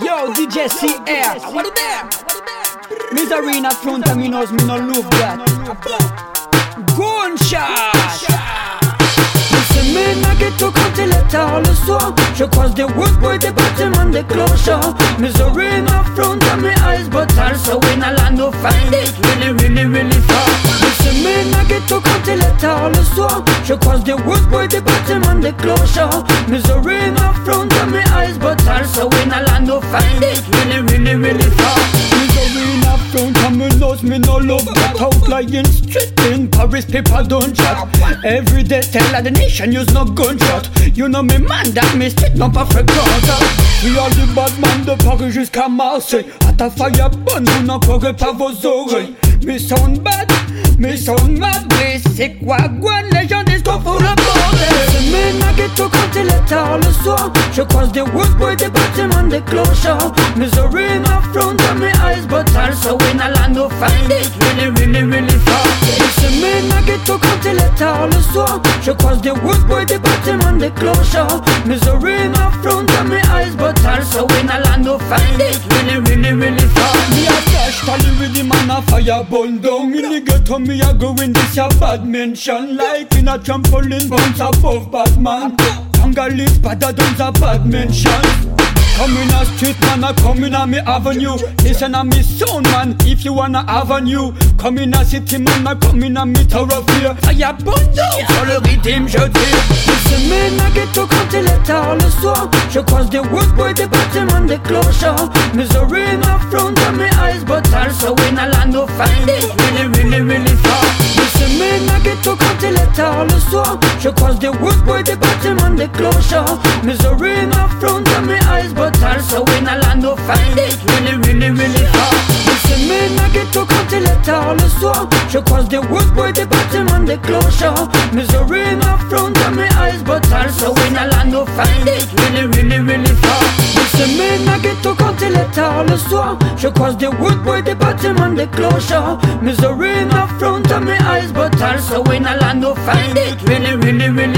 Yo, DJ C-Air. What it there? Misery in front of me knows me no love that. Gunshot. Mes nuggets au quand il est tard le soir Je croise des woodboys, des bâtiments, des clochards Misery in front of my eyes But also in a land of find it really, really, soir Je croise des woodboys, des bâtiments, des clochards Misery in front of my eyes But also in a land of find it really, really, really far. Misery in front of me knows me no love that. Outlying street in Paris people don't chat. Every day tell the nation use no gunshot. You know me man that me street non pas fréquente We are the bad man de Paris jusqu'à Marseille À ta faille bonne vous n'encorez pas vos oreilles Me sound bad, me sound mad Mais c'est quoi Gwen les gens disent qu'on fout le bordel. Nuggets au quand il est tard le soir Je croise des woodboys, des bâtiments, des clochards. Misery in front of my eyes But also in a land of find it really, really, really far mes nuggets au quand il est tard le soir Je croise des woodboys, des bâtiments, des clochards. Misery in front of my eyes But also in a land of find it the man a fire burn down. In the ghetto me a go in this a bad mention Like in a trampoline bounce above Batman Hunger live better than the bad mention A street man, a come in a me avenue. Listen a me sound man, if you wanna avenue Come in a city man, a come in a me thoroughfare. Burn down, sur le rythme je tire C'est mes nuggets au quand il est tard le soir Je croise des woodboys, des bâtiments, des clochards Misery in front of my eyes But also in a land of find it really, really, really far. C'est mes nuggets au quand il est tard le soir Je croise des woodboys, des bâtiments, des closure. Misery in front of my eyes But also in a land of find it really, really, really far C'est mes nuggets au quand il est tard le soir Je croise des woodboys, des bâtiments, des clochards Misery in my front of my eyes But also in a land of find it really, really, really far C'est mes nuggets au quand il est tard le soir Je croise des woodboys, des bâtiments, des clochards Misery in my front of my eyes But also in a land of find it really, really, really